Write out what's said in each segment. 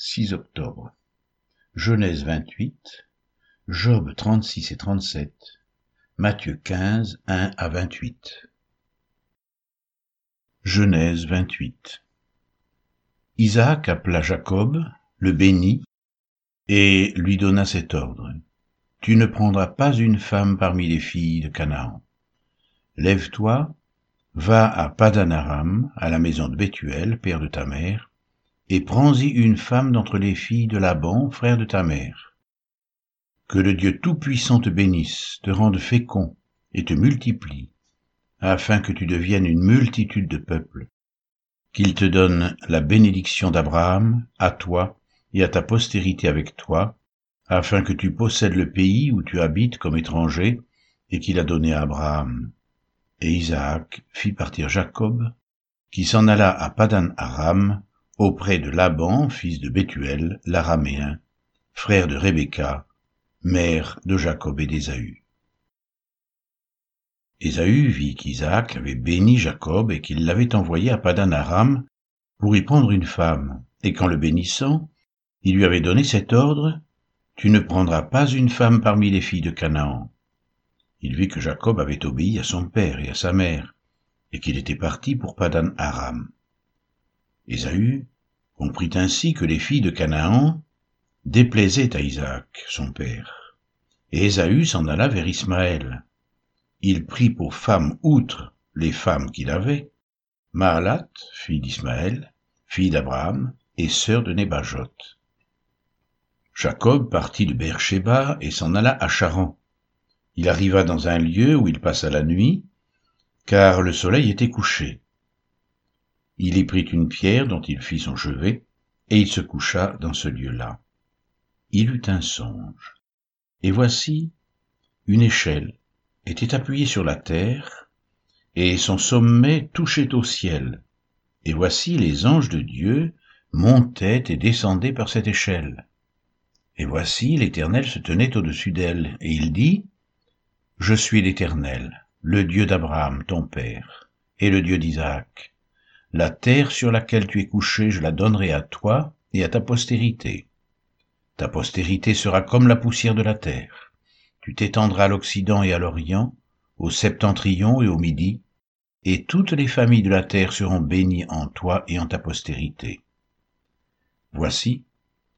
6 octobre. Genèse 28, Job 36 et 37, Matthieu 15, 1 à 28. Genèse 28. Isaac appela Jacob, le bénit, et lui donna cet ordre. Tu ne prendras pas une femme parmi les filles de Canaan. Lève-toi, va à Padanaram, à la maison de Bethuel, père de ta mère, et prends-y une femme d'entre les filles de Laban, frère de ta mère. Que le Dieu Tout-Puissant te bénisse, te rende fécond et te multiplie, afin que tu deviennes une multitude de peuples, qu'il te donne la bénédiction d'Abraham, à toi et à ta postérité avec toi, afin que tu possèdes le pays où tu habites comme étranger, et qu'il a donné à Abraham. Et Isaac fit partir Jacob, qui s'en alla à Padan Aram, auprès de Laban, fils de Bethuel, l'araméen, frère de Rebecca, mère de Jacob et d'Ésaü. Ésaü vit qu'Isaac avait béni Jacob et qu'il l'avait envoyé à Padan Aram pour y prendre une femme, et qu'en le bénissant, il lui avait donné cet ordre, Tu ne prendras pas une femme parmi les filles de Canaan. Il vit que Jacob avait obéi à son père et à sa mère, et qu'il était parti pour Padan Aram. Ésaü comprit ainsi que les filles de Canaan déplaisaient à Isaac, son père. Et Ésaü s'en alla vers Ismaël. Il prit pour femme outre les femmes qu'il avait, Maalat, fille d'Ismaël, fille d'Abraham et sœur de Nébajot. Jacob partit de Beersheba et s'en alla à Charan. Il arriva dans un lieu où il passa la nuit, car le soleil était couché. Il y prit une pierre dont il fit son chevet, et il se coucha dans ce lieu-là. Il eut un songe. Et voici, une échelle était appuyée sur la terre, et son sommet touchait au ciel. Et voici les anges de Dieu montaient et descendaient par cette échelle. Et voici l'Éternel se tenait au-dessus d'elle, et il dit, Je suis l'Éternel, le Dieu d'Abraham, ton père, et le Dieu d'Isaac. La terre sur laquelle tu es couché, je la donnerai à toi et à ta postérité. Ta postérité sera comme la poussière de la terre. Tu t'étendras à l'Occident et à l'Orient, au septentrion et au Midi, et toutes les familles de la terre seront bénies en toi et en ta postérité. Voici,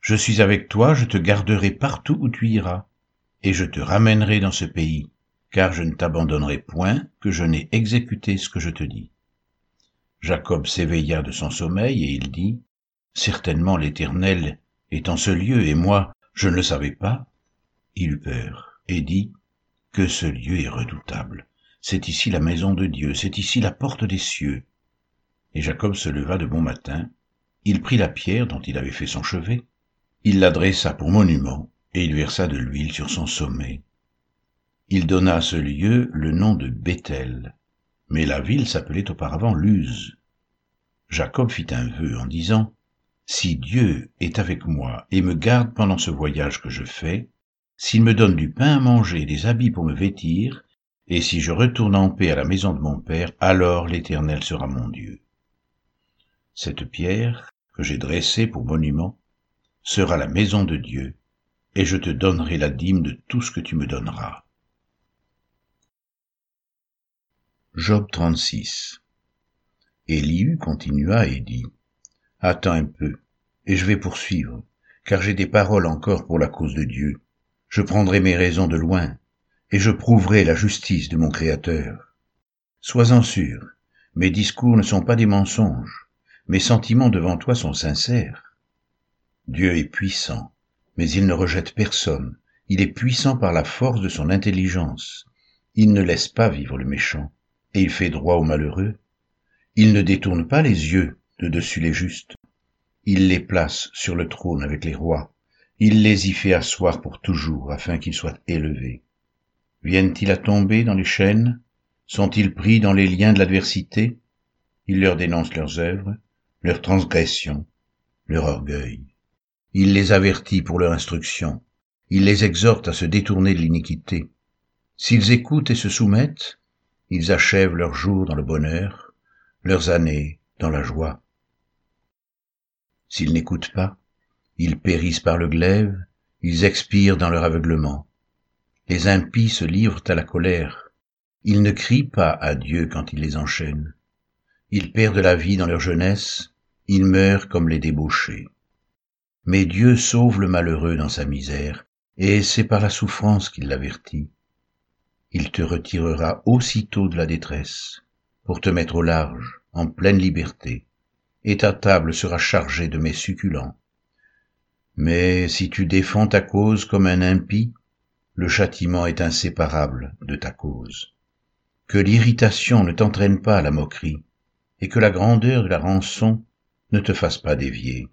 je suis avec toi, je te garderai partout où tu iras, et je te ramènerai dans ce pays, car je ne t'abandonnerai point que je n'ai exécuté ce que je te dis. Jacob s'éveilla de son sommeil et il dit, Certainement l'Éternel est en ce lieu et moi, je ne le savais pas. Il eut peur et dit, Que ce lieu est redoutable. C'est ici la maison de Dieu, c'est ici la porte des cieux. Et Jacob se leva de bon matin, il prit la pierre dont il avait fait son chevet, il la dressa pour monument, et il versa de l'huile sur son sommet. Il donna à ce lieu le nom de Bethel, mais la ville s'appelait auparavant Luz. Jacob fit un vœu en disant, Si Dieu est avec moi et me garde pendant ce voyage que je fais, s'il me donne du pain à manger et des habits pour me vêtir, et si je retourne en paix à la maison de mon Père, alors l'Éternel sera mon Dieu. Cette pierre que j'ai dressée pour monument sera la maison de Dieu, et je te donnerai la dîme de tout ce que tu me donneras. Job 36 Élihu continua et dit, Attends un peu, et je vais poursuivre, car j'ai des paroles encore pour la cause de Dieu. Je prendrai mes raisons de loin, et je prouverai la justice de mon Créateur. Sois-en sûr, mes discours ne sont pas des mensonges, mes sentiments devant toi sont sincères. Dieu est puissant, mais il ne rejette personne, il est puissant par la force de son intelligence, il ne laisse pas vivre le méchant et il fait droit aux malheureux. Il ne détourne pas les yeux de dessus les justes. Il les place sur le trône avec les rois. Il les y fait asseoir pour toujours, afin qu'ils soient élevés. Viennent-ils à tomber dans les chaînes? Sont-ils pris dans les liens de l'adversité? Il leur dénonce leurs œuvres, leurs transgressions, leur orgueil. Il les avertit pour leur instruction. Il les exhorte à se détourner de l'iniquité. S'ils écoutent et se soumettent, ils achèvent leurs jours dans le bonheur, leurs années dans la joie. S'ils n'écoutent pas, ils périssent par le glaive, ils expirent dans leur aveuglement. Les impies se livrent à la colère, ils ne crient pas à Dieu quand il les enchaîne. Ils perdent la vie dans leur jeunesse, ils meurent comme les débauchés. Mais Dieu sauve le malheureux dans sa misère, et c'est par la souffrance qu'il l'avertit. Il te retirera aussitôt de la détresse, pour te mettre au large, en pleine liberté, et ta table sera chargée de mets succulents. Mais si tu défends ta cause comme un impie, le châtiment est inséparable de ta cause. Que l'irritation ne t'entraîne pas à la moquerie, et que la grandeur de la rançon ne te fasse pas dévier.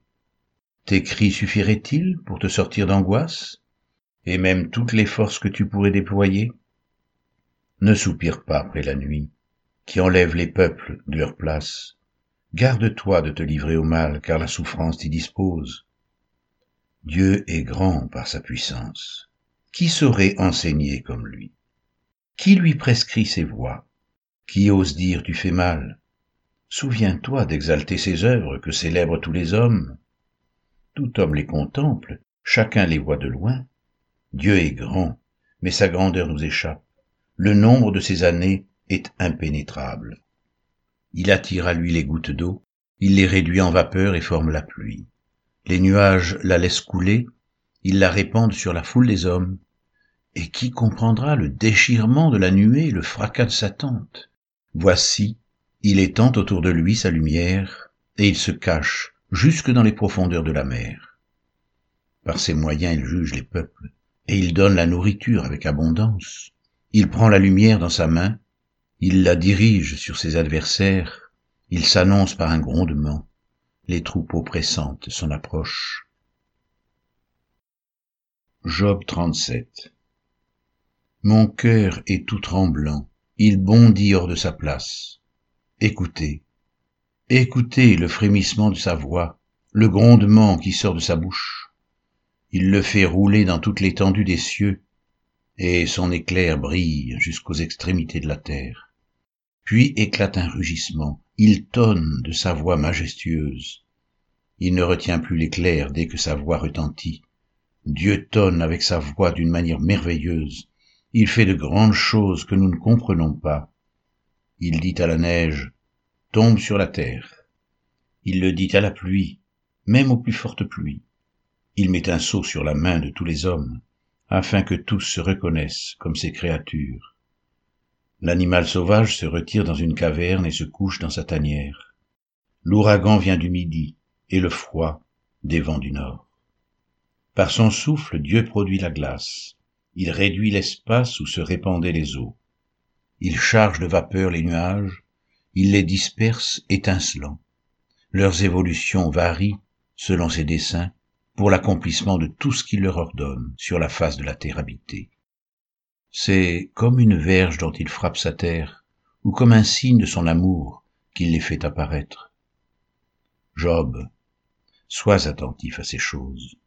Tes cris suffiraient-ils pour te sortir d'angoisse, et même toutes les forces que tu pourrais déployer? Ne soupire pas après la nuit, qui enlève les peuples de leur place. Garde-toi de te livrer au mal, car la souffrance t'y dispose. Dieu est grand par sa puissance. Qui saurait enseigner comme lui? Qui lui prescrit ses voies? Qui ose dire tu fais mal? Souviens-toi d'exalter ses œuvres que célèbrent tous les hommes. Tout homme les contemple, chacun les voit de loin. Dieu est grand, mais sa grandeur nous échappe. Le nombre de ses années est impénétrable. Il attire à lui les gouttes d'eau, il les réduit en vapeur et forme la pluie. Les nuages la laissent couler, il la répandent sur la foule des hommes. Et qui comprendra le déchirement de la nuée et le fracas de sa tente? Voici, il étend autour de lui sa lumière, et il se cache jusque dans les profondeurs de la mer. Par ses moyens il juge les peuples, et il donne la nourriture avec abondance. Il prend la lumière dans sa main, il la dirige sur ses adversaires, il s'annonce par un grondement, les troupeaux pressentent son approche. Job 37 Mon cœur est tout tremblant, il bondit hors de sa place. Écoutez, écoutez le frémissement de sa voix, le grondement qui sort de sa bouche. Il le fait rouler dans toute l'étendue des cieux, et son éclair brille jusqu'aux extrémités de la terre. Puis éclate un rugissement, il tonne de sa voix majestueuse. Il ne retient plus l'éclair dès que sa voix retentit. Dieu tonne avec sa voix d'une manière merveilleuse. Il fait de grandes choses que nous ne comprenons pas. Il dit à la neige, tombe sur la terre. Il le dit à la pluie, même aux plus fortes pluies. Il met un sceau sur la main de tous les hommes, afin que tous se reconnaissent comme ses créatures. L'animal sauvage se retire dans une caverne et se couche dans sa tanière. L'ouragan vient du midi et le froid des vents du nord. Par son souffle, Dieu produit la glace. Il réduit l'espace où se répandaient les eaux. Il charge de vapeur les nuages, il les disperse étincelants. Leurs évolutions varient, selon ses desseins, pour l'accomplissement de tout ce qu'il leur ordonne sur la face de la terre habitée. C'est comme une verge dont il frappe sa terre, ou comme un signe de son amour qu'il les fait apparaître. Job, sois attentif à ces choses.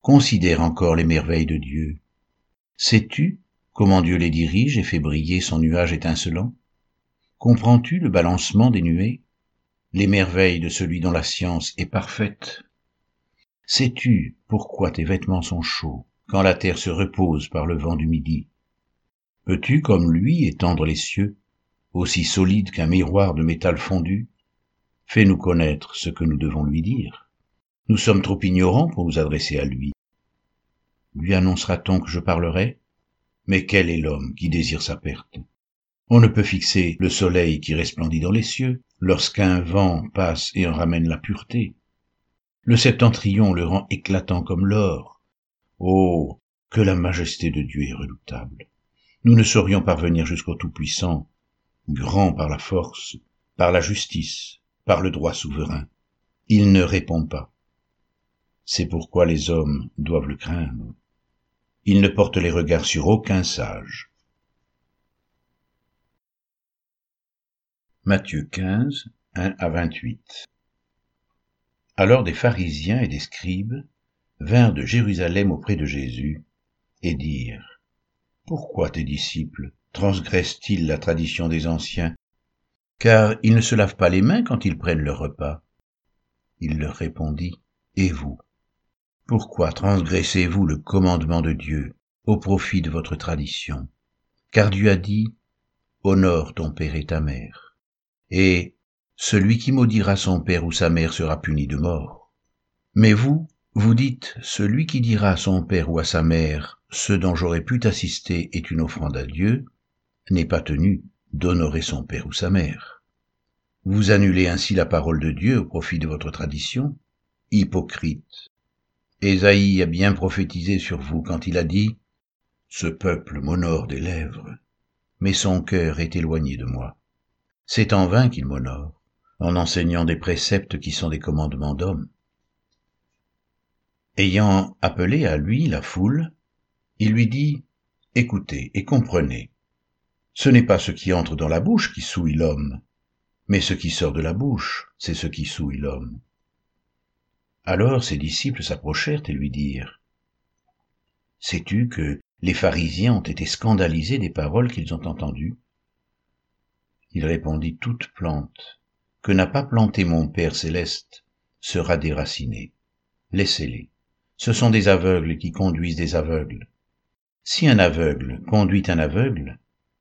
Considère encore les merveilles de Dieu. Sais-tu comment Dieu les dirige et fait briller son nuage étincelant? Comprends-tu le balancement des nuées? Les merveilles de celui dont la science est parfaite Sais-tu pourquoi tes vêtements sont chauds quand la terre se repose par le vent du midi? Peux-tu, comme lui, étendre les cieux, aussi solides qu'un miroir de métal fondu? Fais-nous connaître ce que nous devons lui dire. Nous sommes trop ignorants pour nous adresser à lui. Lui annoncera-t-on que je parlerai? Mais quel est l'homme qui désire sa perte? On ne peut fixer le soleil qui resplendit dans les cieux lorsqu'un vent passe et en ramène la pureté. Le septentrion le rend éclatant comme l'or. Oh, que la majesté de Dieu est redoutable. Nous ne saurions parvenir jusqu'au Tout-Puissant, grand par la force, par la justice, par le droit souverain. Il ne répond pas. C'est pourquoi les hommes doivent le craindre il ne porte les regards sur aucun sage. Matthieu 15, 1 à 28 Alors des pharisiens et des scribes vinrent de Jérusalem auprès de Jésus et dirent, Pourquoi tes disciples transgressent-ils la tradition des anciens? Car ils ne se lavent pas les mains quand ils prennent leur repas. Il leur répondit, Et vous Pourquoi transgressez-vous le commandement de Dieu au profit de votre tradition? Car Dieu a dit, Honore ton père et ta mère. Et celui qui maudira son père ou sa mère sera puni de mort. Mais vous, vous dites, celui qui dira à son père ou à sa mère, ce dont j'aurais pu t'assister est une offrande à Dieu, n'est pas tenu d'honorer son père ou sa mère. Vous annulez ainsi la parole de Dieu au profit de votre tradition Hypocrite. Ésaïe a bien prophétisé sur vous quand il a dit Ce peuple m'honore des lèvres, mais son cœur est éloigné de moi. C'est en vain qu'il m'honore, en enseignant des préceptes qui sont des commandements d'hommes. Ayant appelé à lui la foule, il lui dit, Écoutez et comprenez. Ce n'est pas ce qui entre dans la bouche qui souille l'homme, mais ce qui sort de la bouche, c'est ce qui souille l'homme. Alors ses disciples s'approchèrent et lui dirent, Sais-tu que les pharisiens ont été scandalisés des paroles qu'ils ont entendues? Il répondit, Toute plante que n'a pas plantée mon Père céleste sera déracinée. Laissez-les. Ce sont des aveugles qui conduisent des aveugles. Si un aveugle conduit un aveugle,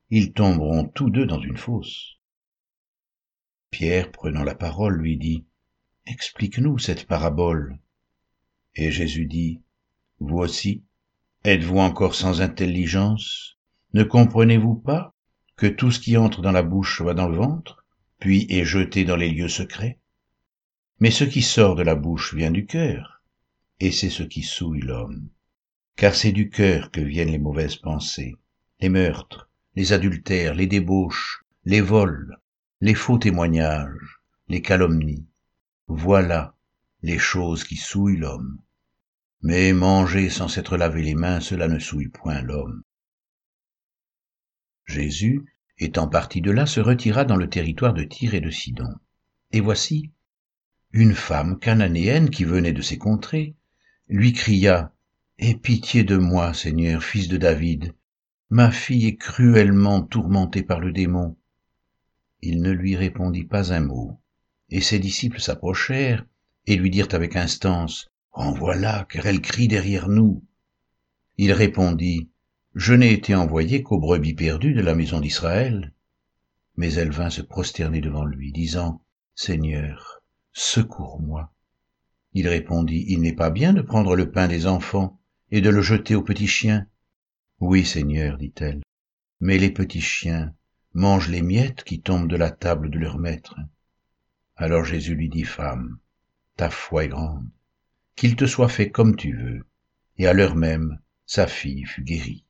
ils tomberont tous deux dans une fosse. Pierre, prenant la parole, lui dit, Explique-nous cette parabole. Et Jésus dit, aussi, êtes-vous encore sans intelligence? Ne comprenez-vous pas que tout ce qui entre dans la bouche va dans le ventre, puis est jeté dans les lieux secrets Mais ce qui sort de la bouche vient du cœur, et c'est ce qui souille l'homme. Car c'est du cœur que viennent les mauvaises pensées, les meurtres, les adultères, les débauches, les vols, les faux témoignages, les calomnies. Voilà les choses qui souillent l'homme. Mais manger sans s'être lavé les mains, cela ne souille point l'homme. Jésus, étant parti de là, se retira dans le territoire de Tyr et de Sidon. Et voici, une femme cananéenne qui venait de ces contrées, lui cria, Aie pitié de moi, Seigneur, fils de David, Ma fille est cruellement tourmentée par le démon. Il ne lui répondit pas un mot, et ses disciples s'approchèrent et lui dirent avec instance, En voilà, car elle crie derrière nous. Il répondit, Je n'ai été envoyé qu'aux brebis perdues de la maison d'Israël. Mais elle vint se prosterner devant lui, disant, Seigneur, secours-moi. Il répondit, Il n'est pas bien de prendre le pain des enfants et de le jeter aux petits chiens. Oui, Seigneur, dit-elle, mais les petits chiens mangent les miettes qui tombent de la table de leur maître. Alors Jésus lui dit, Femme, ta foi est grande, qu'il te soit fait comme tu veux. Et à l'heure même, sa fille fut guérie.